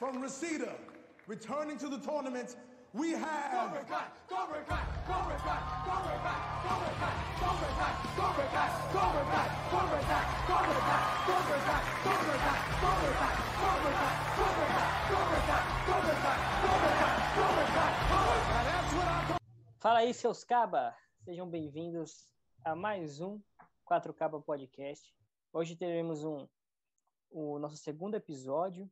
From Reseda, returning to the tournament, we have. Cobra Kai, Cobra Kai, Cobra Kai, Cobra Kai, Cobra Kai, Cobra Kai, Cobra Kai, Cobra Kai, Cobra Kai, Cobra Kai, Cobra Kai, Cobra Kai, Cobra Kai, Cobra Kai, Cobra Kai, Cobra Kai, Cobra Kai, Cobra Kai, Cobra Kai, Cobra Kai. That's what I call. Fala aí, seus caba! Sejam bem-vindos a mais um 4 Caba Podcast. Hoje teremos um, o nosso segundo episódio.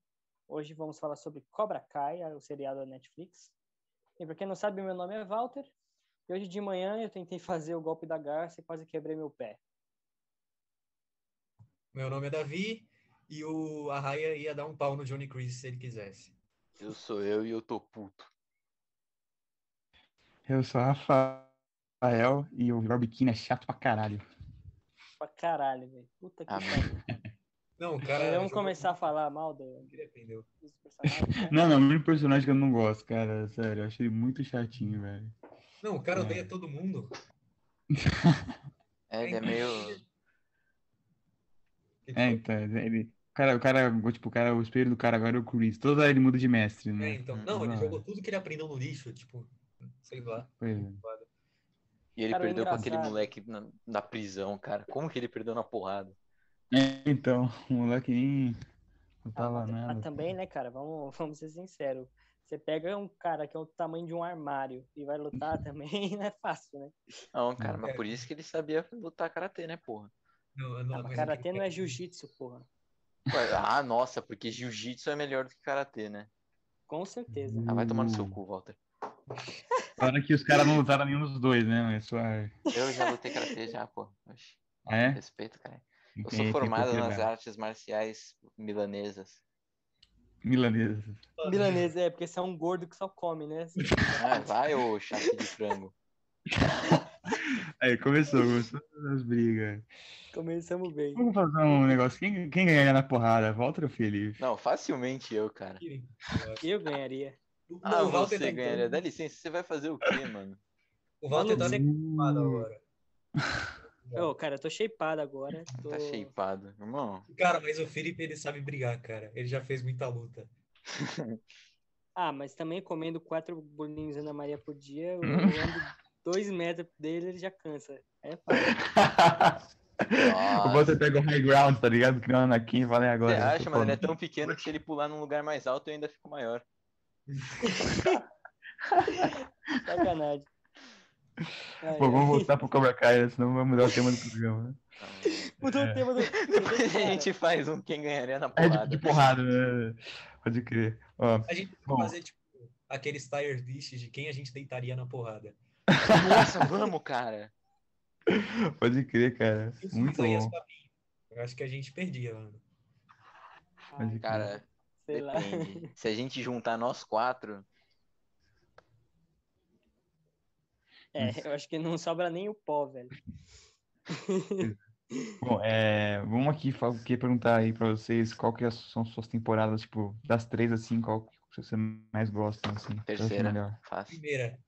Hoje vamos falar sobre Cobra Kai, o seriado da Netflix. E para quem não sabe, meu nome é Walter. E hoje de manhã eu tentei fazer o golpe da garça e quase quebrei meu pé. Meu nome é Davi e o Arraia ia dar um pau no Johnny Chris se ele quisesse. Eu sou eu e eu tô puto. Eu sou Rafael e o Viral Biquíni é chato pra caralho. Pra caralho, velho. Puta que pariu. Não, cara. Vamos começar a falar mal do- Ele aprendeu. dos personagens. né? Não, não, o único personagem que eu não gosto, cara. Sério, eu achei ele muito chatinho, velho. Não, o cara É. odeia todo mundo. É, ele é meio. É, então, ele. O cara, o cara, tipo, o cara, o espelho do cara agora é o Chris. Toda hora ele muda de mestre, É, né? então. Não, ele Ah. jogou tudo que ele aprendeu no lixo, tipo, sei lá. Pois é. E ele Cara, perdeu com aquele moleque na, na prisão, cara. Como que ele perdeu na porrada? É, então, o moleque nem. Não tava mas, nada. mas também, né, cara, vamos, vamos ser sinceros. Você pega um cara que é o tamanho de um armário e vai lutar também, não é fácil, né? Não, cara, mas É. por isso que ele sabia lutar karatê, né, porra? Não, Ah, mas karatê não é jiu-jitsu, porra. Ah, nossa, porque jiu-jitsu é melhor do que karatê, né? Com certeza. Ah, vai tomar no seu cu, Walter. Falaram que os caras não lutaram nenhum dos dois, né? Mas. Eu já lutei karatê já, pô. Oxi, Ah, é? respeito, cara. Eu sou tem formado nas artes marciais milanesas. Milanesa. Milanesa, é, porque você é um gordo que só come, né? Assim, Ah, vai, ô chato de frango. Aí, começou, começou as brigas. começamos bem. Vamos fazer um negócio. Quem, quem ganhar na porrada? Walter ou Felipe? Não, facilmente eu, cara. Eu ganharia. Não, Ah, o Walter você tá ganharia. Dá licença, você vai fazer o quê, mano? O Walter tá você- preocupado agora. Ô, cara, eu tô shapeado agora. Tô... Tá shapeado. Irmão, Cara, mas o Felipe, ele sabe brigar, cara. Ele já fez muita luta. Ah, mas também comendo quatro bolinhos Ana Maria por dia, eu ando dois metros dele, ele já cansa. É fácil. Walter pega o high ground, tá ligado? Que não Anakin, valeu agora. Você acha, mano? Ele é tão pequeno que se ele pular num lugar mais alto eu ainda fico maior. Sacanagem. Ai, Pô, ai. vamos voltar pro Cobra Kai, né? senão vai mudar o tema do programa. né? Mudou o tema do. Depois a gente faz um quem ganharia na É de, porrada. de porrada, né? Pode crer. Ó, A gente tem que Bom. fazer, tipo, aqueles tire lists de quem a gente deitaria na porrada. Nossa, vamos, cara. pode crer, cara. Isso Muito é bom. Eu acho que a gente perdia, mano. Pode crer. Cara, Sei lá. depende. Se a gente juntar nós quatro, É, eu acho que não sobra nem o pó, velho. Bom, é, vamos aqui, fa- aqui perguntar aí pra vocês qual que são suas temporadas, tipo, das três, assim, qual que você mais gosta, assim? é terceira, melhor? fácil. Primeira.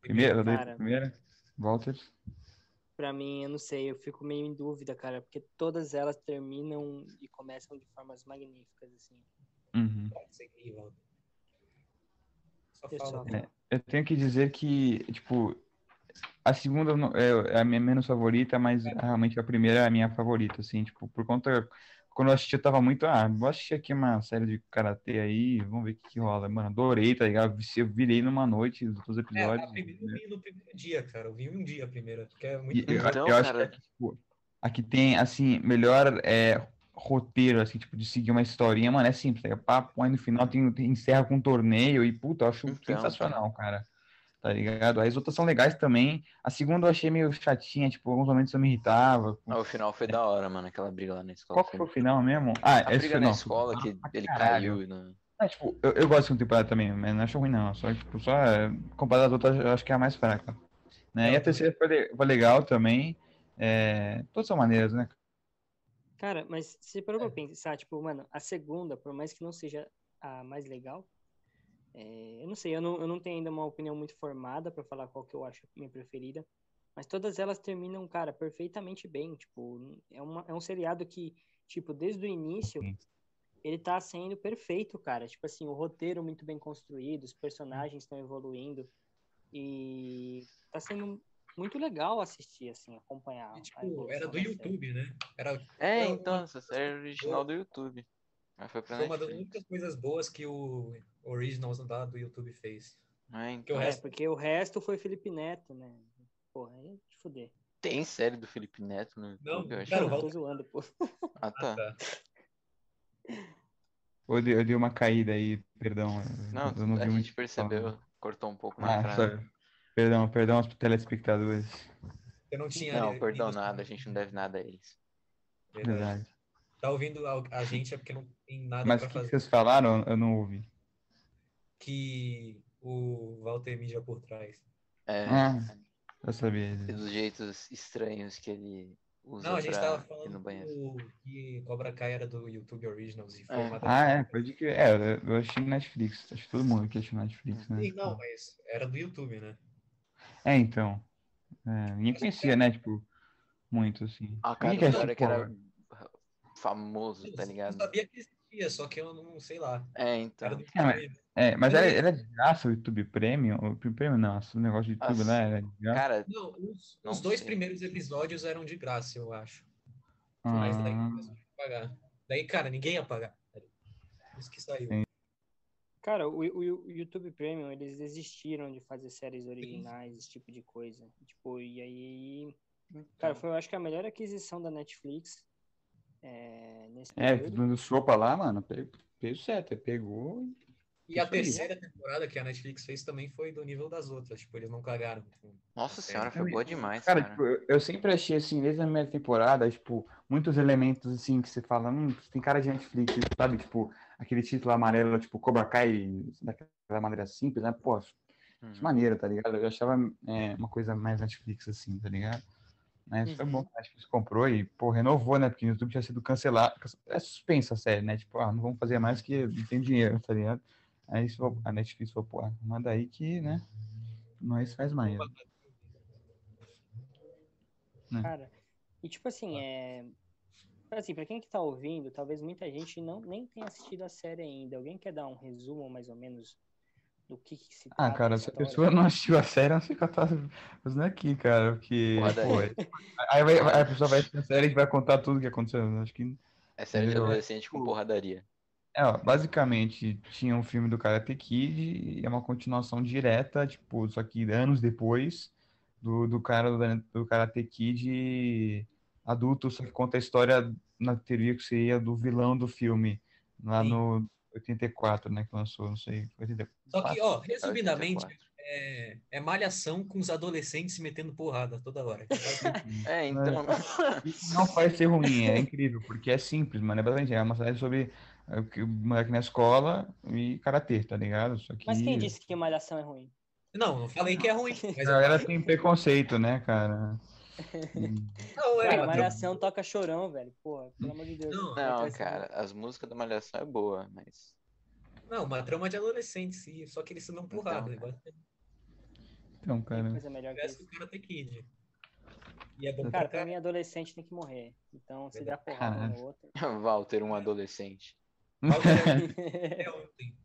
Primeira? Cara. primeira? Walter? Pra mim, eu não sei, eu fico meio em dúvida, cara, porque todas elas terminam e começam de formas magníficas, assim. Uhum. Pode seguir, Walter. Só fala. É. Eu tenho que dizer que, tipo, a segunda é é a minha menos favorita, mas realmente a primeira é a minha favorita, assim, tipo, por conta. Quando eu assisti, eu tava muito. Ah, vou assistir aqui uma série de karatê aí, vamos ver o que, que rola. Mano, adorei, tá ligado? Eu virei numa noite dos É, episódios. a primeira eu vi no primeiro dia, cara. Eu vi um dia a primeira, porque é E muito eu, Então, eu acho cara- que tipo, aqui tem, assim, melhor é, roteiro, assim, tipo, de seguir uma historinha, mano, é simples, tá ligado? Pá, põe no final, tem, tem- encerra com um torneio e, puta, eu acho Então, sensacional, cara. Tá ligado? As outras são legais também. A segunda eu achei meio chatinha, tipo, alguns momentos eu me irritava. Ah, o final foi da hora, mano. Aquela briga lá na escola. Qual que foi o final mesmo? Ah, A briga foi, na escola foi- que ah, ele caralho. caiu. No... Ah, tipo, eu, eu gosto de segunda temporada também, mas não acho ruim não. Só, tipo, só é, comparado às outras, eu acho que é a mais fraca. Né? E a terceira foi, foi legal também. É, todas são maneiras, né? Cara, mas se parou pra pensar, tipo, mano, a segunda, por mais que não seja a mais legal, é, eu não sei, eu não, eu não tenho ainda uma opinião muito formada pra falar qual que eu acho minha preferida, mas todas elas terminam, cara, perfeitamente bem, tipo, é, uma, é um seriado que, tipo, desde o início, ele tá sendo perfeito, cara. Tipo assim, o roteiro muito bem construído, os personagens estão evoluindo e tá sendo muito legal assistir, assim, acompanhar. E, a tipo, era do da série. YouTube, né? Era, É, Não, então, não. essa série é original do YouTube. Mas foi pra foi uma das únicas coisas boas que o Originals do YouTube fez. É, Porque o então. É, resto- porque o resto foi Felipe Neto, né? Porra, aí de fuder. Tem série do Felipe Neto no Não, YouTube, eu acho. cara, Eu tô zoando, pô. Ah, tá. tá. Eu dei, eu dei uma caída aí, perdão. Não, eu não a vi muito. gente percebeu, cortou um pouco na Ah, frase. Perdão, perdão aos telespectadores. Eu não tinha. Não, perdão nada, a gente não deve nada a eles. Verdade. Verdade. Tá ouvindo a, a gente é porque não tem nada Mas pra o que, que fazer. vocês falaram? Eu não ouvi. Que o Walter mija por trás. É, Ah, eu sabia. e disso. dos jeitos estranhos que ele usa Não, a gente pra tava falando banheiro. que Cobra Kai era do YouTube Originals e foi É. Ah, é, pode que. É, eu- achei no Netflix. Acho que todo mundo aqui achou no Netflix, né? Sim, não, mas era do YouTube, né? É, então. É, ninguém conhecia, né? Tipo, muito assim. Ah, cara, o quer cara que era famoso, tá Eu ligado? sabia que existia, só que eu não sei lá. É, então. É, mas-. É, mas Eu era, era de graça o YouTube Premium? O YouTube Premium não, o negócio de YouTube Nossa, lá era de graça. Cara, Não, os, Não os dois sei. primeiros episódios eram de graça, eu acho. Mas daí Ah, começou a pagar. Daí, cara, ninguém ia pagar. Por Isso que saiu. Sim. Cara, o, o- o YouTube Premium, eles desistiram de fazer séries originais, esse tipo de coisa. Tipo, e aí. Cara, foi, eu acho que a melhor aquisição da Netflix é, nesse é, período. do Sopa lá, mano, pe- fez certo, pegou. E a terceira temporada que a Netflix fez também foi do nível das outras. Tipo, eles não cagaram. nossa É, senhora, foi boa demais, Cara, cara. tipo, eu, eu sempre achei assim, desde a primeira temporada, tipo, muitos elementos assim que você fala, hum, tem cara de Netflix, sabe? Tipo, aquele título amarelo, tipo, Cobra Kai, daquela maneira simples, né? Pô, acho Uhum. maneiro, tá ligado? Eu achava é, uma coisa mais Netflix, assim, tá ligado? Mas foi Uhum. bom que a Netflix comprou e, pô, renovou, né? Porque o YouTube tinha sido cancelado. É suspensa a série, né? Tipo, ah, não vamos fazer mais que não tem dinheiro, tá ligado? Aí a Netflix falou, pô, manda aí que, né? Nós faz mais. Cara, e tipo assim, é. Assim, pra quem que tá ouvindo, talvez muita gente não nem tenha assistido a série ainda. Alguém quer dar um resumo, mais ou menos, do que, que se Ah, trata cara, a se a pessoa não assistiu a série, eu não sei o que ela tá fazendo aqui, cara, porque, pô, aí. aí vai, aí a pessoa vai assistir a série e vai contar tudo o que aconteceu. Eu Acho que É série de adolescente com porradaria. É, ó, basicamente, tinha um filme do Karate Kid e é uma continuação direta, tipo, só que anos depois do, do cara do, do Karate Kid adulto, só que conta a história na teoria que seria do vilão do filme, lá Sim. no 84, né, que lançou, não sei, 84. Só que, ó, resumidamente, 84. é, é malhação com os adolescentes se metendo porrada toda hora. É, então. Isso não faz ser ruim, é incrível, porque é simples, mano, é basicamente, é uma série sobre é, o que o moleque na escola e karatê, tá ligado? Só que Mas quem disse que Malhação é ruim? Não, não falei que é ruim. Mas a galera tem preconceito, né, cara? não, é, Cara, Malhação toca chorão, velho. Porra, pelo amor de Deus. Não, Não, cara, as músicas da Malhação é boa, mas. Não, uma trama de adolescente, sim. Só que eles se dão porrada. Então, Tem Então, cara. coisa melhor que parece isso. que o cara tem Kid. E é bom Cara, pra mim, adolescente tem que morrer. Então, se der porrada um no outro. Walter, um adolescente. Até ontem.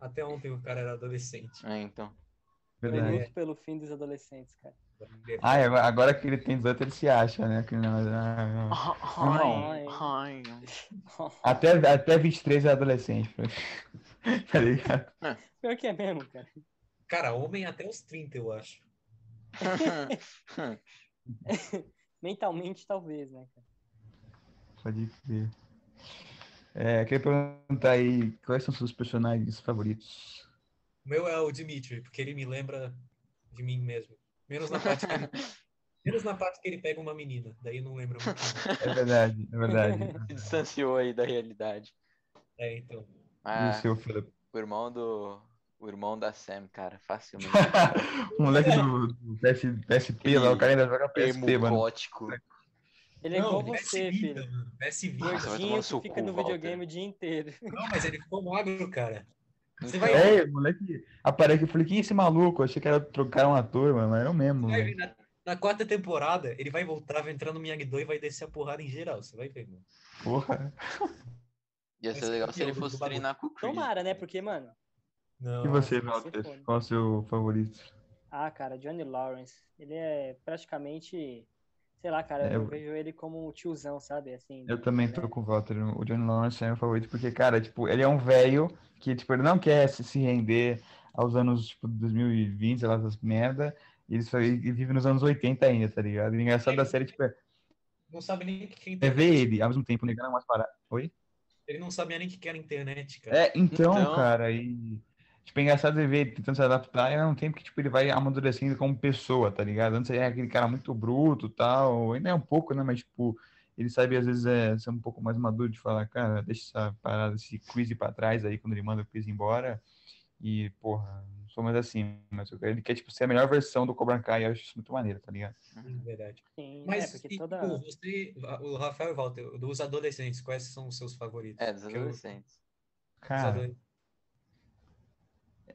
Até ontem o cara era adolescente. É, então. Eu Verdade. luto pelo fim dos adolescentes, cara. Ah, é, agora que ele tem 18, ele se acha, né? Que não- não. Ai, ai. Até, até 23 é adolescente. tá ligado? Pior que é mesmo, cara. Cara, homem até os 30, eu acho. Mentalmente, talvez, né, cara? Pode crer. É, queria perguntar aí, quais são seus personagens favoritos? O meu é o Dimitri, porque ele me lembra de mim mesmo. Menos na parte que ele, menos na parte que ele pega uma menina. Daí eu não lembro muito. É verdade, é verdade. Se distanciou aí da realidade. É, então. E Ah, o seu, Felipe? o irmão do. O irmão da Sam, cara, facilmente. o moleque do, do PS, PSP lá, o cara ainda joga PSP, mano. Gótico. Ele é não, igual você, filho. mano. PS Vita. Gordinho que fica no Walter. videogame o dia inteiro. Não, mas ele ficou magro, cara. Você vai, É, o moleque aparece, eu falei, quem é esse maluco? Eu achei que era trocar um ator, mano, mas era o mesmo, ver na, na quarta temporada, ele vai voltar, vai entrar no Miyagi-Do e vai descer a porrada em geral. Você vai ver, mano. Porra. Ia ser legal se é ele fosse treinar com o Creed. Tomara, né? Porque, mano. Não. E você, Walter? Qual é o seu favorito? Ah, cara, Johnny Lawrence. Ele é praticamente. Sei lá, cara, É, eu eu- vejo ele como um tiozão, sabe? Assim. Eu também tô com o Walter. O Johnny Lawrence é meu favorito porque, cara, tipo, ele é um velho que, tipo, ele não quer se, se render aos anos, tipo, 2020, sei lá, essas merda. E ele, só, ele vive nos anos 80 ainda, tá ligado? E o engraçado da série, tipo, é, Não sabe nem o que é ver ele, ao mesmo tempo, negando umas paradas. Oi? Ele não sabia nem o que era internet, cara. É, então, Então. cara, e. Tipo, é engraçado ver ele tentando se adaptar e ao mesmo tempo que, tipo, ele vai amadurecendo como pessoa, tá ligado? Antes ele é aquele cara muito bruto e tal, ainda é um pouco, né? Mas, tipo, ele sabe às vezes é, ser um pouco mais maduro de falar, cara, deixa essa parada, esse quiz pra trás aí quando ele manda o quiz embora. E, porra, não sou mais assim, mas eu- ele quer, tipo, ser a melhor versão do Cobra Kai, eu acho isso muito maneiro, tá ligado? Verdade. Sim, Mas é, porque e, toda. tipo, você, o Rafael e o Walter, dos adolescentes, quais são os seus favoritos? É, dos Porque eu- adolescentes. os Cara, adolescentes-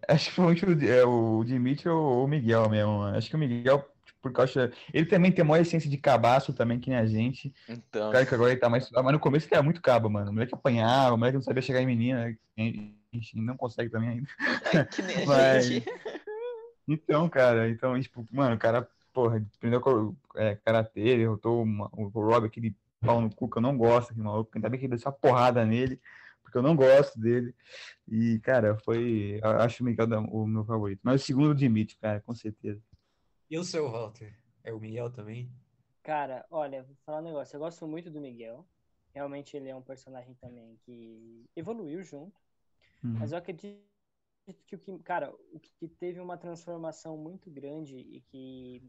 acho que foi o, é, o Dimitri ou o Miguel mesmo. Acho que o Miguel, por causa. Ele também tem maior essência de cabaço também, que nem a gente. Então, Claro que agora ele tá mais. Mas no começo ele era muito cabo, mano. O moleque apanhava, o moleque não sabia chegar em menina. A gente não consegue também ainda. é que nem Mas- gente. Então, cara, então, tipo, mano, o cara, porra, aprendeu é, karatê, derrotou uma- o Rob, aquele pau no cu que eu não gosto, aquele maluco. Ainda bem que ele deu essa porrada nele, porque eu não gosto dele. E, cara, foi. eu Acho o Miguel o meu favorito. Mas o segundo, o Dimitri, cara, com certeza. E o seu, Walter? É o Miguel também? Cara, olha, vou falar um negócio. Eu gosto muito do Miguel. Realmente ele é um personagem também que evoluiu junto. Uhum. Mas eu acredito que o que, cara, o que teve uma transformação muito grande e que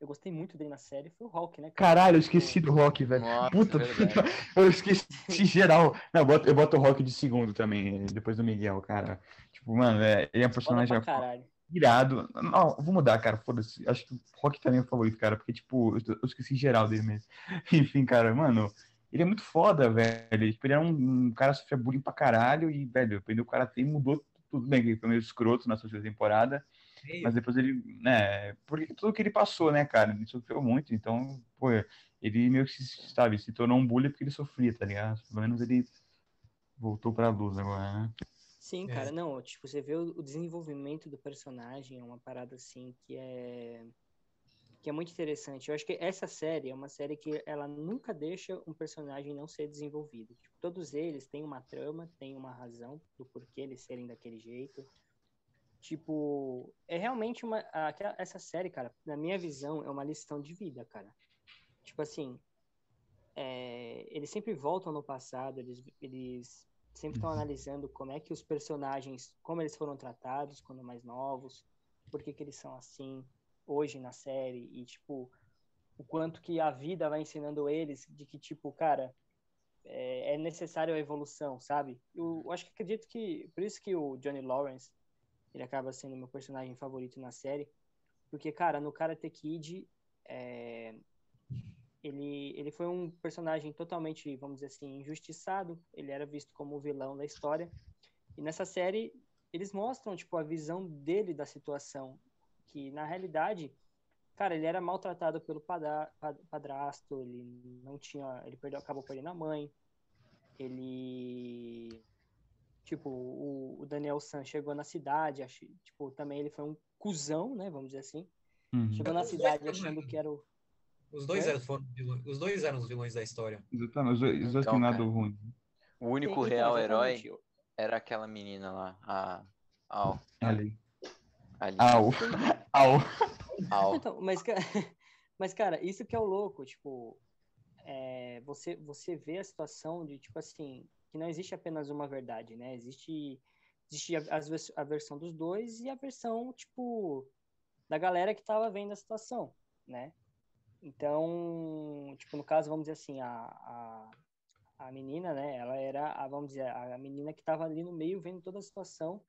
eu gostei muito dele na série foi o Hulk, né? cara? Caralho, eu esqueci do Rock, velho. Nossa, Puta, verdade. eu esqueci geral. Não, eu boto, eu boto o Rock de segundo também, depois do Miguel, cara. Tipo, mano, é, ele é um personagem irado. Não, vou mudar, cara, foda-se. Acho que o Rock também é o favorito, cara, porque, tipo, eu, eu esqueci geral dele mesmo. Enfim, cara, mano, ele é muito foda, velho. Tipo, ele era um, um cara que sofria bullying pra caralho e, velho, aprendeu o karatê e mudou tudo bem, que ele foi meio escroto na sua temporada. Mas depois ele, né, porque tudo que ele passou, né, cara, ele sofreu muito, então, pô, ele meio que, se- sabe, se tornou um bully porque ele sofria, tá ligado? Pelo menos ele voltou pra luz agora, né? Sim, É. cara, não, tipo, você vê o o desenvolvimento do personagem, é uma parada assim que é que é muito interessante. Eu acho que essa série é uma série que ela nunca deixa um personagem não ser desenvolvido. Tipo, todos eles têm uma trama, têm uma razão do porquê eles serem daquele jeito. Tipo, é realmente uma aquela- essa série, cara, na minha visão, é uma lição de vida, cara. Tipo assim, é, eles sempre voltam no passado, eles, eles sempre estão analisando como é que os personagens, como eles foram tratados quando mais novos, por que que eles são assim hoje na série e tipo o quanto que a vida vai ensinando eles de que tipo cara é, é necessário a evolução, sabe? Eu, eu acho que acredito que por isso que o Johnny Lawrence ele acaba sendo meu personagem favorito na série, porque cara no Karate Kid é, ele, ele foi um personagem totalmente, vamos dizer assim, injustiçado. Ele era visto como o vilão da história. E nessa série, eles mostram, tipo, a visão dele da situação. Que, na realidade, cara, ele era maltratado pelo padra- pa- padrasto, ele não tinha... Ele perdeu, acabou perdendo a mãe. Ele... Tipo, o, o Daniel San chegou na cidade, ach, tipo, também ele foi um cuzão, né, vamos dizer assim. Uhum. Chegou na cidade achando que era o... Os dois, Oi? eram, foram vilões, os dois eram os vilões da história. Exatamente, os dois, os dois Então, cara. ruim. O único Então, real herói era aquela menina lá, a Al. Ali. Ali. Au. Au. Al. Então, mas, mas, cara, isso que é o louco, tipo, é, você, você vê a situação de, tipo assim, que não existe apenas uma verdade, né? Existe, existe a, a versão dos dois e a versão, tipo, da galera que tava vendo a situação, né? Então, tipo, no caso, vamos dizer assim, a, a, a menina, né? Ela era, a, vamos dizer, a menina que tava ali no meio vendo toda a situação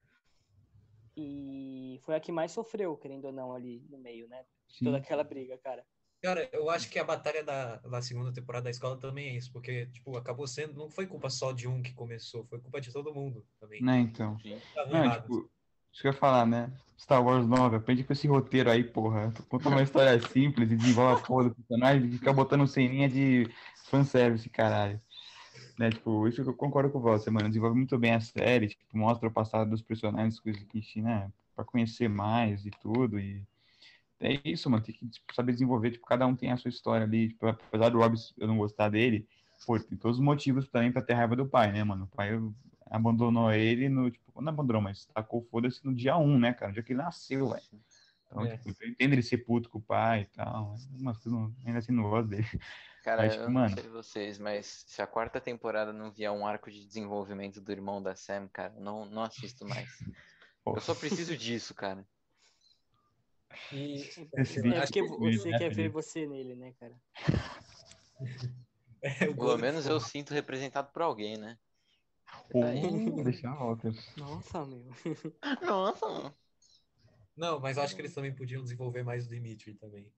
e foi a que mais sofreu, querendo ou não, ali no meio, né? Sim. toda aquela briga, cara. Cara, eu acho que a batalha da, da segunda temporada da escola também é isso, porque, tipo, acabou sendo, não foi culpa só de um que começou, foi culpa de todo mundo também. Né, então. Estavam Não, tipo, isso que eu ia falar, né? Star Wars 9, aprende com esse roteiro aí, porra. Tu conta uma história simples e desenvolve a porra do personagem e fica botando ceninha de fanservice, caralho. né, tipo, isso que eu concordo com você, mano. Desenvolve muito bem a série, tipo, mostra o passado dos personagens, coisas que a gente, né, pra conhecer mais e tudo. E é isso, mano. Tem que tipo, saber desenvolver, tipo, cada um tem a sua história ali. Tipo, apesar do Rob eu não gostar dele, pô, tem todos os motivos também pra ter raiva do pai, né, mano? O pai abandonou ele no, tipo, não abandonou, mas tacou foda-se no dia 1, né, cara? No dia que ele nasceu, velho. Então, É. tipo, eu entendo ele ser puto com o pai e tal, mas eu não- ainda assim não gosto dele. Cara, Mas, eu tipo, não mano- sei vocês, mas se a quarta temporada não vier um arco de desenvolvimento do irmão da Sam, cara, não, não assisto mais. Pô, Eu só preciso disso, cara. E Esse É vídeo acho porque que você né, quer ver você nele, né, cara? é, Pelo menos eu sinto representado por alguém, né? pô, Aí. deixa a volta. Nossa, meu. Nossa, mano. Não, mas eu acho que eles também podiam desenvolver mais o Dimitri também.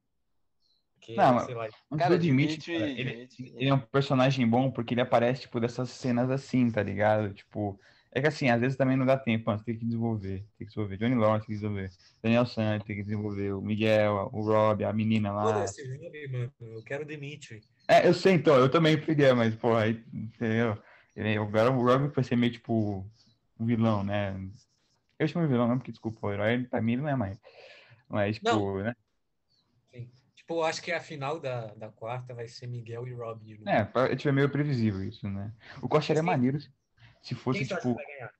Porque, Não, mas- sei lá, Cara, o Dimitri, Dimitri- cara, ele, Dimitri- ele é um personagem bom porque ele aparece, tipo, dessas cenas assim, tá ligado? Tipo, é que assim, às vezes também não dá tempo, mano, tem que desenvolver, tem que desenvolver. Johnny Lawrence tem que desenvolver, Daniel San tem que desenvolver, o Miguel, o Rob, a menina lá. foda-se, Rob, mano. Eu quero o Dimitri. É, eu sei então, eu também peguei, mas, pô, aí, entendeu? Agora o Rob vai ser meio, tipo, um vilão, né? Eu chamo de vilão não, porque, desculpa, o herói, pra mim, ele não é mais. Mas, tipo, Não. né? Sim. Tipo, eu acho que a final da, da quarta vai ser Miguel e Rob. É, pra- tipo, é meio previsível isso, né? O acharia Sim. maneiro se- se fosse, Quem tipo... que vai ganhar?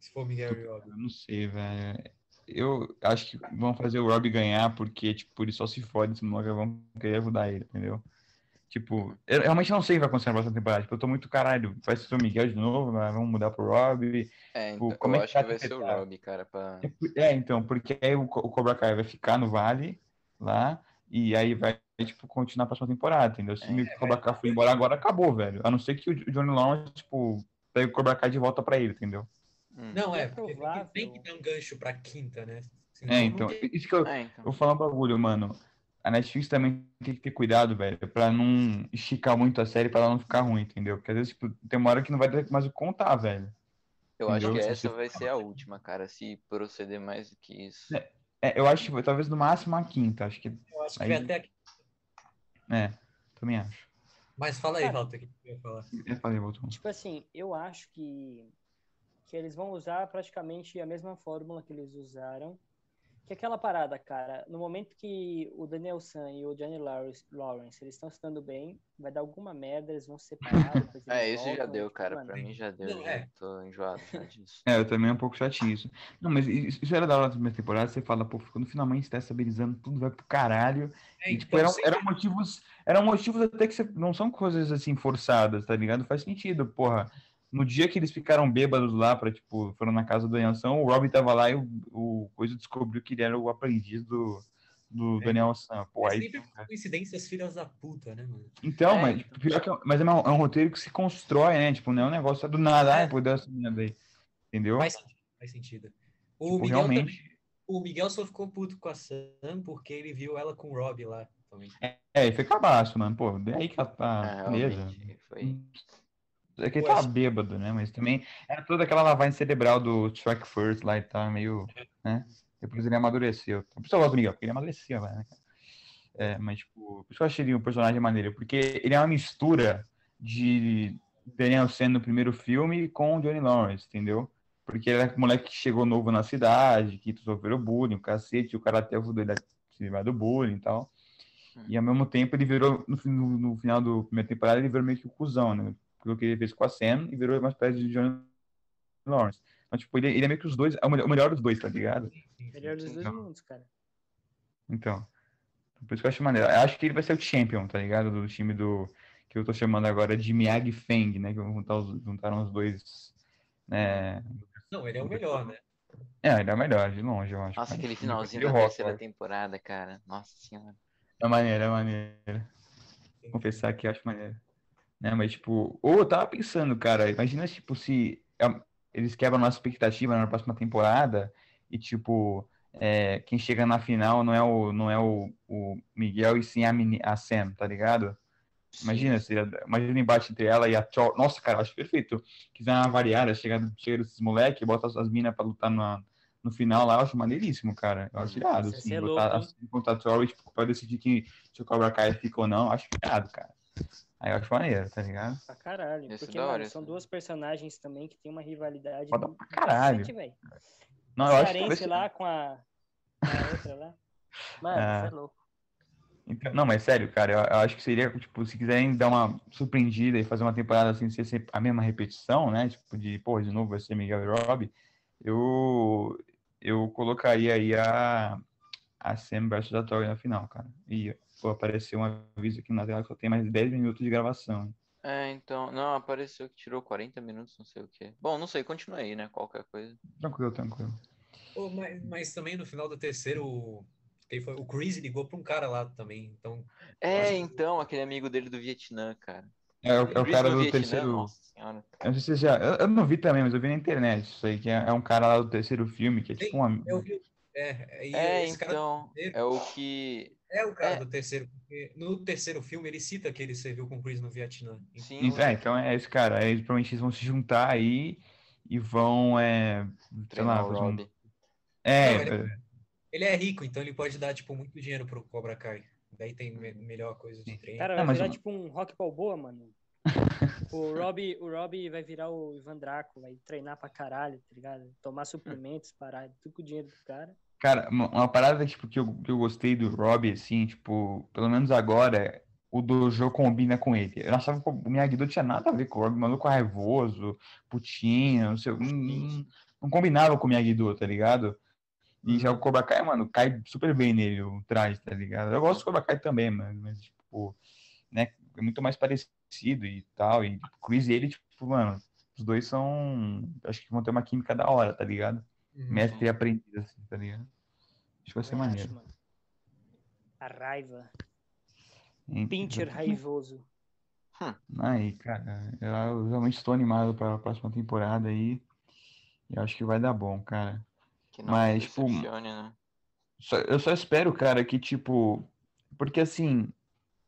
Se for Miguel e Rob. Eu não sei, velho. Eu acho que vão fazer o Rob ganhar porque, tipo, ele só se fode se nunca vão querer ajudar ele, entendeu? Tipo, eu realmente não sei o que vai acontecer na próxima temporada. Tipo, eu tô muito caralho. Vai ser o Miguel de novo, mas vamos mudar pro Rob. É, Tipo, então, como eu é que acho tá que vai ser o? Rob, cara, pra... É, então, porque aí o, o Cobra Kai vai ficar no Vale lá e aí vai, tipo, continuar a próxima temporada, entendeu? Se É, o Cobra Kai for embora agora, acabou, velho. A não ser que o Johnny Lawrence, tipo, pegue o Cobra Kai de volta pra ele, entendeu? Hum. Não, é, É porque tem que, dar um gancho pra quinta, né? Senão É, então, tem- isso que eu, É, então. Eu vou falar um bagulho, mano. A Netflix também tem que ter cuidado, velho, pra não esticar muito a série pra ela não ficar ruim, entendeu? Porque às vezes tipo, tem uma hora que não vai ter mais o contar, velho. Eu acho que entendeu? essa vai ser a última, cara, se proceder mais do que isso. É. É, eu acho que talvez no máximo a quinta, acho que. Eu acho que Aí- vai até aqui. É, também acho. Mas fala aí, Cara. Walter, o que você ia falar? Eu falei, voltou. Tipo assim, eu acho que, que eles vão usar praticamente a mesma fórmula que eles usaram. Que aquela parada, cara, no momento que o Daniel San e o Johnny Lawrence, Lawrence eles estão se dando bem, vai dar alguma merda, eles vão se separar. É, isso já deu, tipo, cara. mano, Pra mim já deu. Já é. Tô enjoado já disso. É, eu também é um pouco chatinho isso. Não, mas isso, isso era da hora da primeira temporada, você fala, pô, quando finalmente tá estabilizando, tudo vai pro caralho. É, E, tipo, então, eram, eram motivos, eram motivos até que você- não são coisas assim forçadas, tá ligado? Faz sentido, porra. No dia que eles ficaram bêbados lá, pra, tipo, foram na casa do Daniel-san, o Robbie tava lá e o, o Coisa descobriu que ele era o aprendiz do, do É. Daniel-san. Pô, é aí, sempre coincidências filhas da puta, né, mano? então, É, mas, então. pior que é, mas é, um, é um roteiro que se constrói, né? Tipo, não é um negócio do nada, É. ai, pô, deu essa merda aí. Entendeu? Faz sentido. Faz sentido. O Tipo, Miguel realmente. também. O Miguel só ficou puto com a Sam porque ele viu ela com o Rob lá também. É, e foi cabaço, mano. Pô, daí que ela tá. É, beleza. foi. É que ele tava bêbado, né? Mas também era toda aquela lavagem cerebral do Strike First lá e tá meio. né? Depois ele amadureceu. Por isso eu gosto do Miguel, porque ele amadureceu, né? É, mas, tipo, por isso eu achei ele um personagem maneiro, porque ele é uma mistura de Daniel San no primeiro filme com o Johnny Lawrence, entendeu? Porque ele é um moleque que chegou novo na cidade, que sofreu bullying, o cacete, o cara até ajudou ele a se livrar do bullying e tal. E ao mesmo tempo ele virou, no, no, no final da primeira temporada, ele virou meio que o cuzão, né? Pelo que ele fez com a Sam e virou uma espécie de Johnny Lawrence. Então, tipo, ele, ele é meio que os dois, é o melhor, o melhor dos dois, tá ligado? Melhor dos dois mundos, cara. Então. Por isso que eu acho maneiro. Eu acho que ele vai ser o champion, tá ligado? Do time do. Que eu tô chamando agora de Miyagi Feng, né? Que vão juntar os, juntaram os dois. Né? Não, ele é o melhor, né? É, ele é o melhor, de longe, eu acho. Nossa, Mas, aquele finalzinho da rock, terceira acho. temporada, cara. Nossa senhora. É maneiro, é maneiro. confessar que eu acho maneiro. Né, mas, tipo, ou eu tava pensando, cara, imagina, tipo, se é, eles quebram nossa expectativa na próxima temporada e, tipo, é, quem chega na final não é o, não é o, o Miguel e sim a, meni- a Sam, tá ligado? Imagina, se, imagina o embate entre ela e a Chor. Nossa, cara, eu acho perfeito. Quiser uma variada, chega, chega esses moleques, bota as, as minas pra lutar na, no final lá, eu acho maneiríssimo, cara. Eu acho irado, Isso ia assim, ser botar louco, assim, contra a Tori, tipo, pra decidir quem, se o Cobra Kai fica ou não, acho irado, cara. Aí eu acho maneiro, tá ligado? Pra caralho. Isso porque, hora, mano, isso são duas personagens também que tem uma rivalidade. Foda pra caralho. cacete, velho. Não, eu acho que lá com a, a outra lá. Mano, Ah. você é louco. Então, não, mas sério, cara, eu, eu acho que seria, tipo, se quiserem dar uma surpreendida e fazer uma temporada assim, ser sempre a mesma repetição, né? Tipo, de, pô, de novo vai ser Miguel e Rob, eu, eu colocaria aí a, a Sam versus a Tori na final, cara. E, pô, apareceu um aviso aqui na tela que só tem mais 10 minutos de gravação. É, então. Não, apareceu que tirou 40 minutos, não sei o quê. Bom, não sei, continua aí, né? Qualquer coisa. Tranquilo, tranquilo. Pô, mas, mas também no final do terceiro, quem foi? O Chris ligou pra um cara lá também. Então, É, que- então, aquele amigo dele do Vietnã, cara. É, o- é o cara no do Vietnã, terceiro. Nossa senhora. Eu não sei se já. Eu, eu não vi também, mas eu vi na internet isso aí, que é, é um cara lá do terceiro filme, que é tipo um amigo. eu vi. É, e É, esse cara então. terceiro- É o que. é o cara é. do terceiro. Porque no terceiro filme ele cita que ele serviu com o Chris no Vietnã. Sim, Então, é, então é esse cara. Aí provavelmente eles vão se juntar aí e vão, é, sei lá, treinar o fazer um- Rob. É, Não, ele- Ele é rico, então ele pode dar, tipo, muito dinheiro pro Cobra Kai. Daí tem me- melhor coisa de treino. Cara, vai mas virar tipo um rock balboa, mano. o Rob, o Rob vai virar o Ivan Draco, vai treinar pra caralho, tá ligado? Tomar suplementos, parar, tudo com o dinheiro do cara. Cara, uma, parada tipo, que, eu, que eu gostei do Rob, assim, tipo, pelo menos agora, o Dojo combina com ele. Eu achava que o Miyagi-Do tinha nada a ver com o Rob, maluco raivoso, putinho, não sei, não, não combinava com o Miyagi-Do, tá ligado? E já o Cobra Kai, mano, cai super bem nele o traje, tá ligado? Eu gosto do Cobra Kai também, mano, mas, tipo, né, é muito mais parecido e tal. E o Chris e ele, tipo, mano, os dois são. Acho que vão ter uma química da hora, tá ligado? Uhum. Mestre e aprendiz, assim, tá ligado? Acho que vai ser maneiro. mano. A raiva. Hein? Pincher raivoso. Aí, cara, eu realmente estou animado para a próxima temporada aí. E acho que vai dar bom, cara. Que não Mas, tipo, né? Só- eu só espero, cara, que tipo. Porque assim,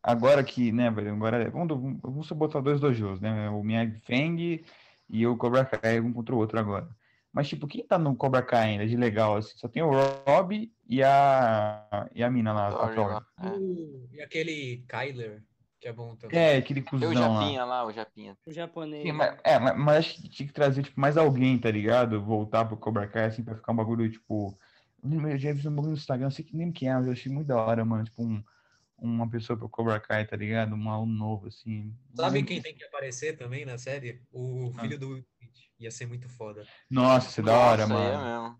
agora que, né, velho, agora. Vamos, vamos só botar dois dojos, né? O Miyagi Feng e o Cobra Kai, um contra o outro agora. Mas, tipo, quem tá no Cobra Kai ainda de legal, assim? Só tem o Rob e a. E a mina lá, a Tori. lá, é. O- E aquele Kyler, que é bom também. É, aquele cuzão o lá. Japinha lá, o Japinha. O japonês. Sim, mas, é, mas, mas acho que tinha que trazer tipo, mais alguém, tá ligado? Voltar pro Cobra Kai, assim, pra ficar um bagulho, tipo. Eu já vi um bagulho no Instagram, não sei que nem que é, mas eu achei muito da hora, mano. Tipo, um, uma pessoa pro Cobra Kai, tá ligado? Um aluno novo, assim. Sabe quem tem que aparecer também na série? O Ah. filho do Will Smith. Ia ser muito foda. Nossa, é da hora, mano. caralho.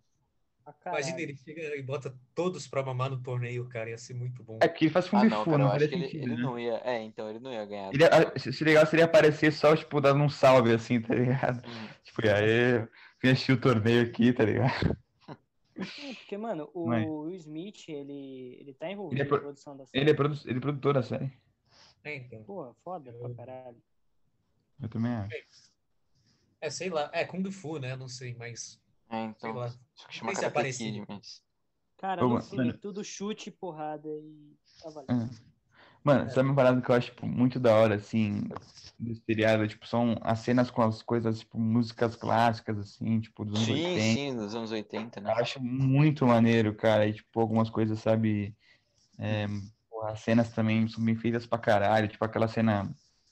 Imagina, ele chega e bota todos pra mamar no torneio, cara. Ia ser muito bom. É porque ele faz Ah, Kung não, Fu, cara, não eu acho faria que ele, sentido, ele né? não ia. É, então, ele não ia ganhar. Ele se legal seria aparecer só, tipo, dando um salve, assim, tá ligado? Hum. Tipo, e aí, vim assistir o torneio aqui, tá ligado? É, porque, mano, o Mas- Will Smith, ele, ele tá envolvido Ele é pro- na produção da série. Ele é, produ ele é produtor da série. É, então. Porra, foda pra caralho. Eu também acho. É, sei lá. É Kung Fu, né? Não sei, mas. É, Sei então. lá. Isso que chama Sei se é parecido. mas. Cara, Ô, no é mano. tudo chute, porrada e tá valendo. É. Mano, sabe uma parada que eu acho tipo, muito da hora, assim, do seriado? Tipo, são as cenas com as coisas, tipo, músicas clássicas, assim, tipo, dos anos Sim, 80. sim, dos anos 80, né? Eu acho muito maneiro, cara. E, tipo, algumas coisas, sabe? É, as cenas também são bem feitas pra caralho. Tipo, aquela cena.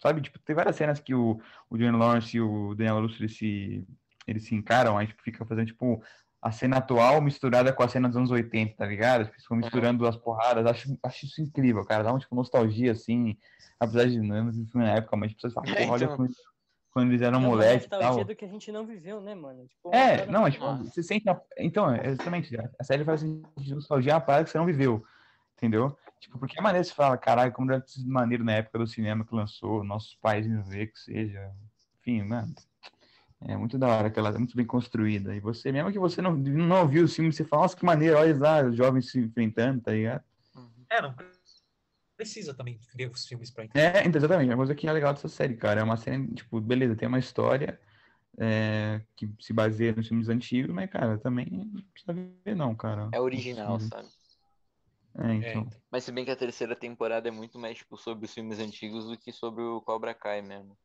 Sabe? Tipo, tem várias cenas que o, o Johnny Lawrence e o Daniel Russo eles se, eles se encaram, aí tipo, fica fazendo, tipo, a cena atual misturada com a cena dos anos 80, tá ligado? Tipo, Eles ficam misturando as porradas. Acho, acho isso incrível, cara. Dá uma, tipo, nostalgia, assim. Apesar de não filme na época, mas tipo, você fala, É, porra, olha então. quando, quando eles eram É moleques nostalgia tal. do que a gente não viveu, né, mano? Tipo, É, não, é, muito tipo, você sente. na- Então, é exatamente. A série faz sentido de nostalgia é uma parada que você não viveu. Entendeu? Tipo, porque é maneiro você fala, caralho, como sido maneiro na época do cinema que lançou, nossos pais iam ver, que seja. Enfim, mano. É muito da hora, aquela, muito bem construída. E você, mesmo que você não, não viu o filme, você fala, nossa, que maneiro, olha lá, os jovens se enfrentando, tá ligado? É, não precisa também ver os filmes pra entender. É, então, exatamente. É uma coisa que é legal dessa série, cara. É uma série, tipo, beleza, tem uma história é, que se baseia nos filmes antigos, mas, cara, também não precisa ver, não, cara. É original, sabe? É, É, então. então. Mas se bem que a terceira temporada é muito mais, tipo, sobre os filmes antigos do que sobre o Cobra Kai mesmo.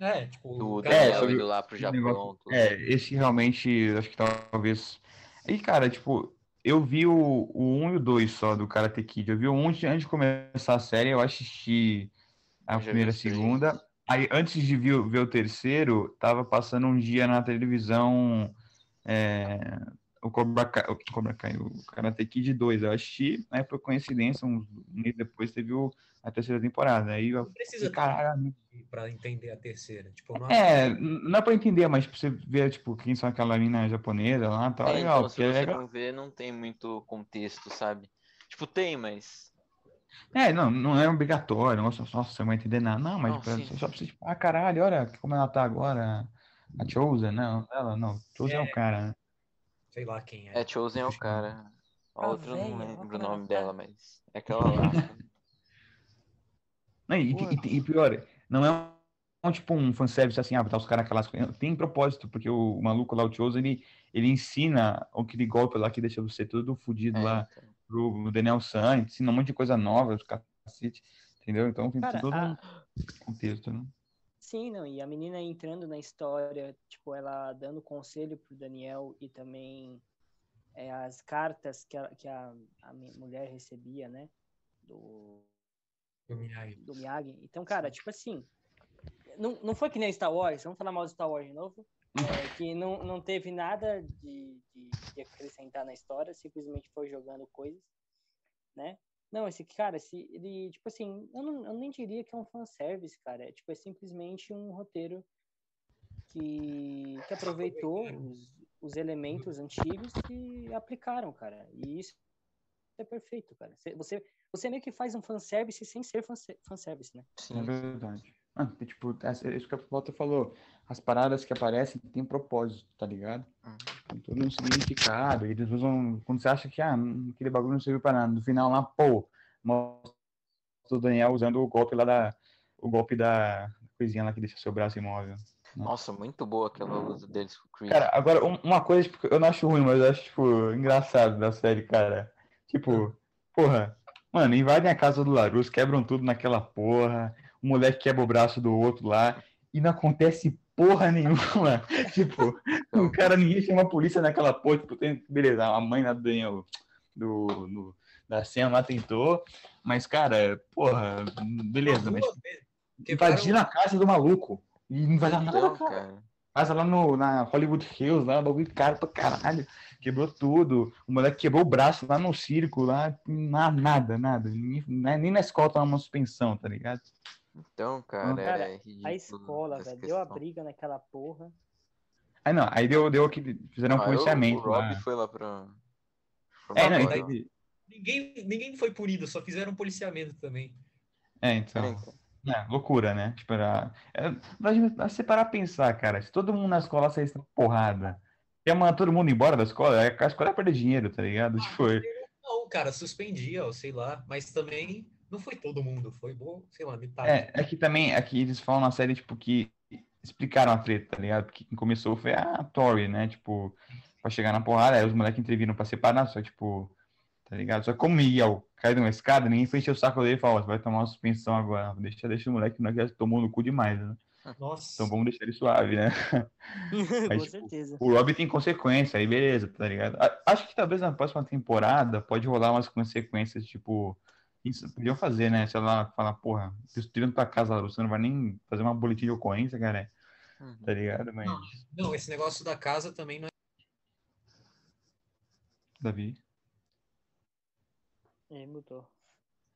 É, tipo, Do o É, Daniel sobre indo lá pro esse Japão. negócio- tudo. É, esse realmente, acho que talvez. E, cara, tipo, eu vi o, o 1 e o 2 só do Karate Kid. Eu vi o 1 antes antes de começar a série, eu assisti A Eu primeira, três. segunda. Aí, antes de ver, o- ver o terceiro, tava passando um dia na televisão é, o Cobra Kai, o Cobra Kai, o Karate Kid 2. Eu assisti, aí por coincidência, um mês depois teve o- a terceira temporada. Aí eu Não precisa caralho. para entender a terceira. Tipo, não É, não é pra entender, mas pra você ver, tipo, quem são aquela mina japonesa lá, tá É, legal. então, se é você legal. não vê, não tem muito contexto, sabe? Tipo, tem, mas. É, não, não é obrigatório, nossa, nossa, você não vai entender nada. Não, mas Não, pra- só pra você, tipo, ah, caralho, olha como ela tá agora. A Chosen, não, ela não. Chosen é, o cara, né? Sei lá quem é. É, Chosen é o cara. A Ah, outra não lembro o nome dela, mas é aquela lá. Não, e, e- e pior, não é um, tipo um fanservice assim, ah, botar os caras aquelas. Tem propósito, porque o, maluco lá, o Chosen, ele, ele ensina aquele golpe lá que deixa você todo fudido É, lá então. pro Daniel San, ensina um monte de coisa nova, os cacete, entendeu? Então tem Cara, todo a- um contexto, né? Sim, não, e a menina entrando na história, tipo, ela dando conselho pro Daniel e também é, as cartas que a, que a, a mulher recebia, né, do, Do Miyagi. do Miyagi. Então, cara, tipo assim, não, não foi que nem Star Wars, vamos falar mal de Star Wars de novo, é, que não, não teve nada de, de, de acrescentar na história, simplesmente foi jogando coisas, né? Não, esse cara, esse, ele, tipo assim, eu, não, eu nem diria que é um fanservice, cara. É, tipo, é simplesmente um roteiro que, que aproveitou os, os elementos antigos e aplicaram, cara. E isso é perfeito, cara. Você- Você, meio que faz um fanservice sem ser fanse- fanservice, né? É Sim. verdade. Tem, tipo, essa- isso que a Walter falou. As paradas que aparecem têm propósito, tá ligado? Uhum. Tem todo um significado. Eles usam. Quando você acha que ah, aquele bagulho não serviu pra nada, no final lá, pô, mostra o Daniel usando o golpe lá da. O golpe da coisinha lá que deixa seu braço imóvel. Nossa, muito boa aquela luta deles com o Chris. Cara, agora, um- uma coisa, tipo, eu não acho ruim, mas eu acho, tipo, engraçado da série, cara. Tipo, porra, mano, invadem a casa do Larus, quebram tudo naquela porra, o moleque quebra o braço do outro lá, e não acontece porra nenhuma. tipo, o cara, ninguém chama a polícia naquela porra, tipo, tem, beleza, a mãe lá do Daniel, do, do- da cena lá tentou, mas, cara, porra, beleza, mas invadiram a casa do maluco, e não invadiram nada, Então, cara. cara. Casa lá no, na Hollywood Hills, lá, bagulho caro pra caralho. Quebrou tudo. O moleque quebrou o braço lá no circo, lá, na- nada, nada. Nem, nem na escola tava uma suspensão, tá ligado? Então, cara, Cara, é ridículo. A escola, velho, deu a briga naquela porra. Aí não, aí deu, deu aquele. Fizeram um Ah, eu- policiamento O Rob lá. foi lá pra. pra É, não, Macau, e teve- Ninguém, ninguém foi punido, só fizeram um policiamento também. é, É, então. então. É, loucura, né? Tipo, era. É, mas se parar a pensar, cara, se todo mundo na escola saísse porrada, ia mandar todo mundo embora da escola, a escola ia perder dinheiro, tá ligado? Tipo, Não, cara, suspendia, ou sei lá, mas também não foi todo mundo, foi bom, sei lá, metade. É, é que também, aqui eles falam na série, tipo, que explicaram a treta, tá ligado? Porque quem começou foi a Tori, né? Tipo, pra chegar na porrada, aí os moleques interviram pra separar, só tipo, tá ligado? Só que como Miguel caiu de uma escada, ninguém foi encher o saco dele e falou, ó, você vai tomar uma suspensão agora, deixa, deixa o moleque, não é que já tomou no cu demais, né? Nossa. Então vamos deixar ele suave, né? Com tipo, certeza. O Rob tem consequência, aí beleza, tá ligado? Acho que talvez na próxima temporada pode rolar umas consequências, tipo, isso podiam fazer, né? Sei lá, falar, porra, destruindo tua casa, você não vai nem fazer uma boletim de ocorrência, cara, Uhum. tá ligado? Mas, Não, esse negócio da casa também não é. Davi. Ele mudou.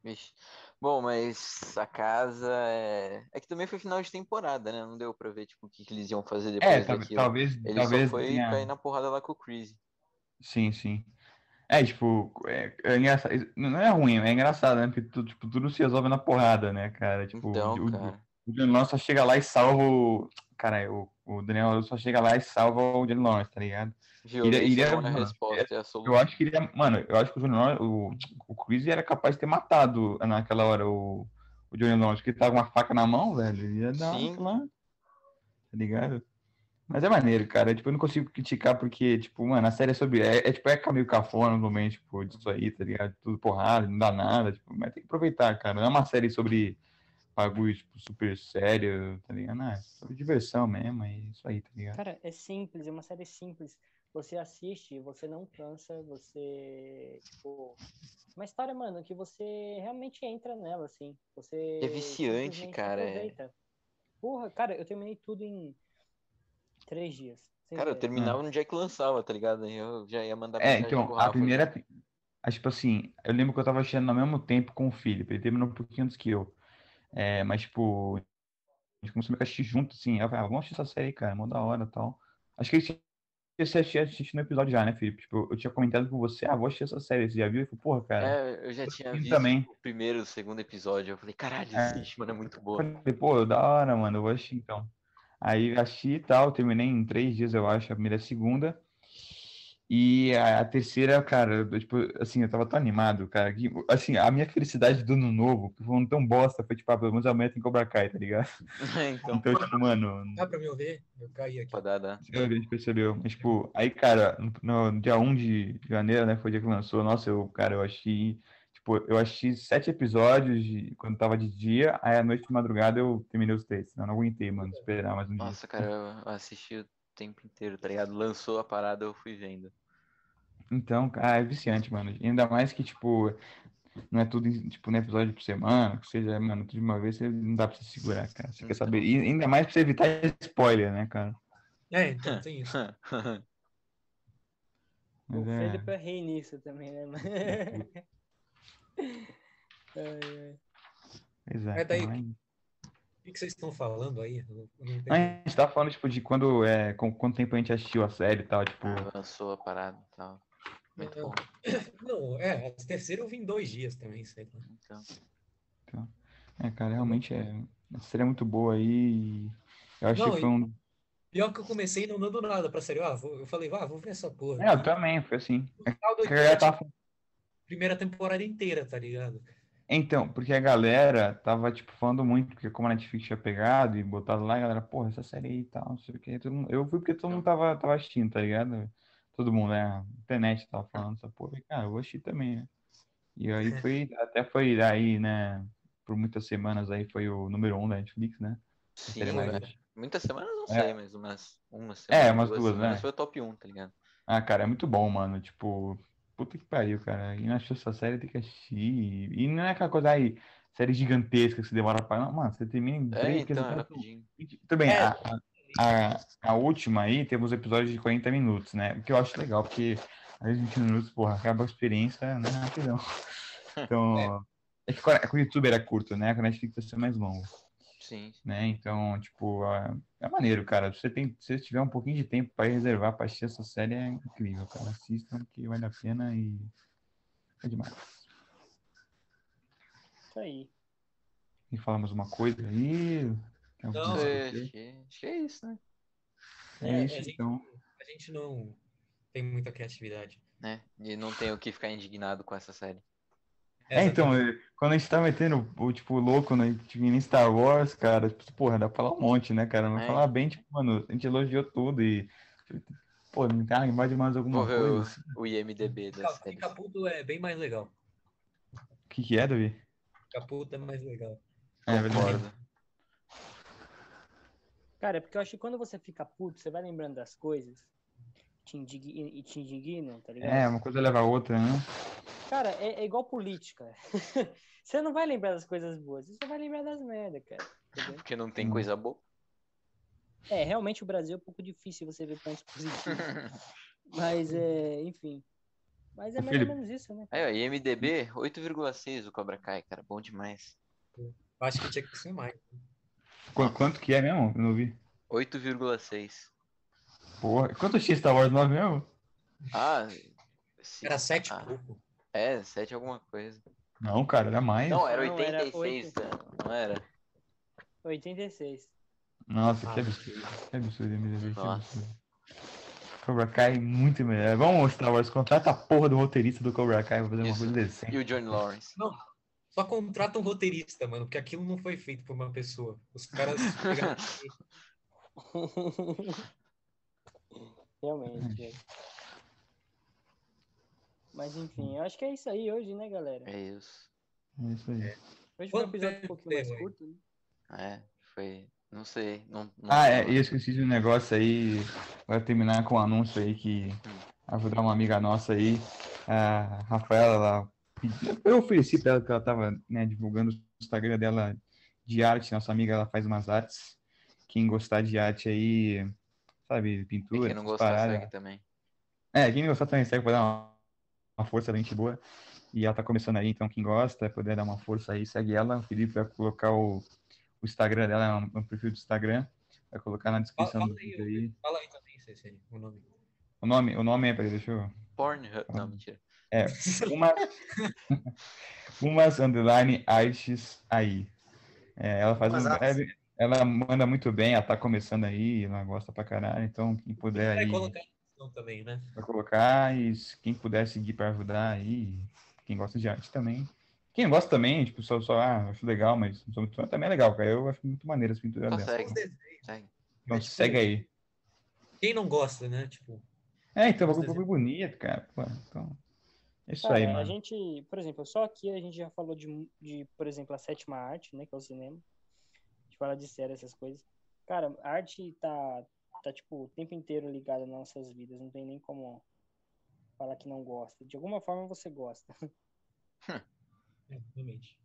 Vixe. Bom, mas a casa é. É que também foi final de temporada, né? Não deu pra ver, tipo, o que, que eles iam fazer depois É, daquilo. talvez, Ele talvez só foi tenha- cair na porrada lá com o Chris. Sim, sim. É, tipo, é, é engraçado. Não é ruim, é engraçado, né? Porque tudo, tipo, tudo se resolve na porrada, né, cara? Tipo, Então, o, cara. o Lawrence só chega lá e salva o. Cara, o, o Daniel só chega lá e salva o Johnny Lawrence, tá ligado? Violência iria- não é a mano, resposta, é Eu acho que ele mano, eu acho que o Lawrence, o, o Chris era capaz de ter matado naquela hora o, o Johnny Lawrence, ele tava com uma faca na mão, velho. Ele ia dar Sim. uma lá. Tá ligado? Mas é maneiro, cara. Tipo, eu não consigo criticar porque, tipo, mano, a série é sobre. É, é tipo, é meio cafona no momento, tipo, disso aí, tá ligado? Tudo porrada, não dá nada. Tipo, mas tem que aproveitar, cara. Não é uma série sobre bagulho, tipo, super sério, tá ligado? Não, é sobre diversão mesmo, é isso aí, tá ligado? Cara, é simples, é uma série simples. você assiste você não cansa, você, tipo, uma história, mano, que você realmente entra nela, assim. Você É viciante, cara, é. aproveita. Porra, cara, eu terminei tudo em três dias. Cara, eu terminava no dia que lançava, tá ligado? Aí Eu já ia mandar É, então, a primeira. ah, Tipo assim, eu lembro que eu tava assistindo ao mesmo tempo com o Felipe, ele terminou um pouquinho antes que eu. É, mas, tipo, a gente começou a assistir junto, assim. Eu falei, ah, vamos assistir essa série, cara, mó da hora e tal. Acho que gente você tinha assistido no episódio já, né, Felipe? Tipo, eu tinha comentado com você, ah, vou assistir essa série, você já viu? Eu falei, porra, cara. É, eu já eu tinha vi visto também. o primeiro e o segundo episódio. Eu falei, caralho, É. assiste, mano, é muito boa. Falei, pô, da hora, mano, eu vou assistir então. Aí assisti e tal, terminei em três dias, eu acho, a primeira e a segunda. E a, a terceira, cara, eu, tipo, assim, eu tava tão animado, cara, que, assim, a minha felicidade do ano novo, que foi um tão bosta, foi tipo, ah, pelo menos amanhã tem Cobra Kai, tá ligado? então, Então, tipo, mano, Dá pra me ouvir? Eu caí aqui. pô, dá, dá. a gente percebeu. Mas, tipo, aí, cara, no, no dia 1 de janeiro, né, foi o dia que lançou, nossa, eu, cara, eu achei, tipo, eu assisti sete episódios de- quando tava de dia, aí à noite de madrugada eu terminei os três, senão eu não aguentei, mano, esperar mais um dia. Nossa, cara, eu assisti o tempo inteiro, tá ligado? Lançou a parada, eu fui vendo. Então, cara, é viciante, mano. Ainda mais que, tipo, não é tudo, tipo, no episódio por semana, que seja, mano, tudo de uma vez, você não dá pra se segurar, cara. Você quer Então. saber. E ainda mais pra você evitar spoiler, né, cara? É, então tem isso. O é. Felipe é rei nisso também, né? mano? Ai. Exato. É daí- O que vocês estão falando aí? Eu não- eu não. A gente tá falando, tipo, de quando, é, com quanto tempo a gente assistiu a série e tal, tipo. Lançou a parada e tal. Muito bom. Não, é, a terceira eu vi em dois dias também, sei lá. Então, É, cara, realmente é. A série é muito boa aí. e Eu acho Não, que foi um. Pior que eu comecei não dando nada pra série. Ah, vou- eu falei, ah, vou ver essa porra. É, eu também, foi assim. No final do Porque eu já episódio, tava primeira temporada inteira, tá ligado? Então, porque a galera tava, tipo, falando muito, porque como a Netflix tinha pegado e botado lá, a galera, porra, essa série aí e tal, não sei o quê. Todo mundo- Eu fui porque todo mundo tava, tava assistindo, tá ligado? Todo mundo, né? A internet tava falando essa porra, e, cara, eu vou assistir também, né? E aí foi, até foi aí, né? Por muitas semanas aí foi o número um da Netflix, né? sim, velho. Muitas semanas não É. sei, mas umas, umas É, semanas, umas duas, semanas né? foi o top 1, tá ligado? Ah, cara, é muito bom, mano. Tipo, puta que pariu, cara. E não achou essa série, tem que assistir. E não é aquela coisa aí, série gigantesca que você demora pra. Não, mano, você termina em É, três, então, é rapidinho. Bem, É. a, a, a última aí temos episódios de 40 minutos, né? O que eu acho legal, porque às vezes 20 minutos, porra, acaba a experiência, né? Rapidão. Então, é que quando- é que o YouTube era curto, né? Com a Netflix vai ser mais longo, Sim. né? Então, tipo, é, é maneiro, cara. Se você tem, se você tiver um pouquinho de tempo pra reservar pra assistir essa série, é incrível, cara. Assistam que vale a pena e é demais. Isso aí. E falar mais uma coisa aí. Tem Não, É, acho, que, acho que é isso, né? É É, isso, a gente- então. A gente não tem muita criatividade. né? E não tenho o que ficar indignado com essa série. É, então, Exatamente. é, quando a gente tá metendo o, tipo, louco no, tipo, em Star Wars, cara, tipo, porra, dá pra falar um monte, né, cara? Mas É. falar bem, tipo, mano, a gente elogiou tudo e, pô, não tá mais de mais alguma ver coisa? o, assim? o IMDB da série. Ficar puto é bem mais legal. O que que é, Davi? Ficar puto é mais legal. É verdade. Cara, é porque eu acho que quando você fica puto, você vai lembrando das coisas te indigna, e te indignam, tá ligado? É, uma coisa leva a outra, né? Cara, é, é igual política. você não vai lembrar das coisas boas, você só vai lembrar das merda, cara. entendeu? Porque não tem coisa boa. É, realmente o Brasil é um pouco difícil você ver pontos positivos. Mas, é, enfim. Mas é mais ou menos isso, né? Aí, ó, IMDB, 8,6 o Cobra Kai, cara. Bom demais. Eu acho que tinha que ser mais. Qu- quanto que é mesmo? Eu não vi. 8,6. Porra, quanto X Star Wars 9 mesmo? Ah, sim. Era sete e Ah, pouco. É, 7 alguma coisa. Não, cara, era mais. Não, era Não, era 86, né? não era? 86. Nossa, Ah. que absurdo. Que absurdo, MDB, Nossa. absurdo. Cobra Kai muito melhor. Vamos, Star Wars, contrata a porra do roteirista do Cobra Kai pra fazer uma Isso. coisa decente. E o Johnny Lawrence. Só contrata um roteirista, mano, porque aquilo não foi feito por uma pessoa. Os caras Realmente. Mas enfim, eu acho que é isso aí hoje, né, galera? É isso. É isso aí. Hoje foi um episódio um pouquinho mais curto, né? É, foi. Não sei. Não, não Ah, sei. é, eu esqueci de um negócio aí. Vai terminar com um anúncio aí que ajudar uma amiga nossa aí, a Rafaela, ela pediu- eu ofereci pra ela que ela tava, né, divulgando o Instagram dela de arte, nossa amiga, ela faz umas artes. Quem gostar de arte aí, sabe, E pintura, quem não gostar, paradas. segue também. É, quem não gostar também segue pra dar uma, uma força da gente boa. E ela tá começando aí, então quem gosta, puder dar uma força aí, segue ela. O Felipe vai colocar o, o Instagram dela, no perfil do Instagram. Vai colocar na descrição Fala do aí, vídeo aí. Fala aí também, Cecília, o nome. O nome, o nome é, peraí, deixa eu... Pornhub. Não, mentira. É, uma, umas underline artes aí. É, ela faz Umas um, artes. Ela manda muito bem, ela tá começando aí, ela gosta pra caralho, então quem puder Vai aí colocar também, né? vai colocar e quem puder seguir pra ajudar aí, quem gosta de arte também. Quem não gosta também, tipo, só, só ah, acho legal, mas não sou muito fã, também é legal, cara. Eu acho muito maneiro as pinturas dela. segue. Segue. Então É, tipo, segue aí. Quem não gosta, né? Tipo, É, então, bagulho bagulho bonito, cara. Pô, então, é isso aí, Cara, a mano. gente, por exemplo, só aqui a gente já falou de, de, por exemplo, a sétima arte, né, que é o cinema. A gente fala de série, essas coisas. Cara, a arte tá, tá, tipo, o tempo inteiro ligada nas nossas vidas. Não tem nem como falar que não gosta. De alguma forma você gosta. é, realmente.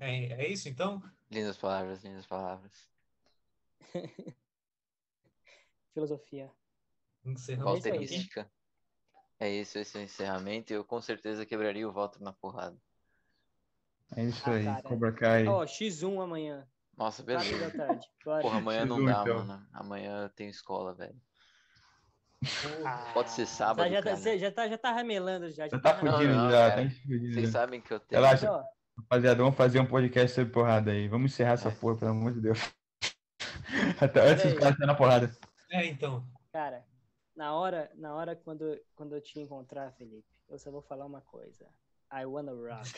É, é isso então? Lindas palavras, lindas palavras. Filosofia. Volterística. É isso, esse é o encerramento. Eu com certeza quebraria o Walter na porrada. É isso Ah, aí. cara. Cobra Kai. Ó, X1 amanhã, Nossa, 4 beleza. da tarde. Porra, amanhã não X1, dá, então. mano. Amanhã eu tenho escola, velho. Ah, Pode ser sábado, tá, já, tá, cara. você já tá, já tá ramelando já. Já tá ramelando. fudido não, já, cara. tá fudido Vocês já. sabem que eu tenho. Relaxa. Rapaziada, vamos fazer um podcast sobre porrada aí. Vamos encerrar essa É. porra, pelo amor de Deus. Até antes Peraí. os caras na porrada. É, então. Cara, na hora, na hora quando, quando eu te encontrar, Felipe, eu só vou falar uma coisa. I wanna rock.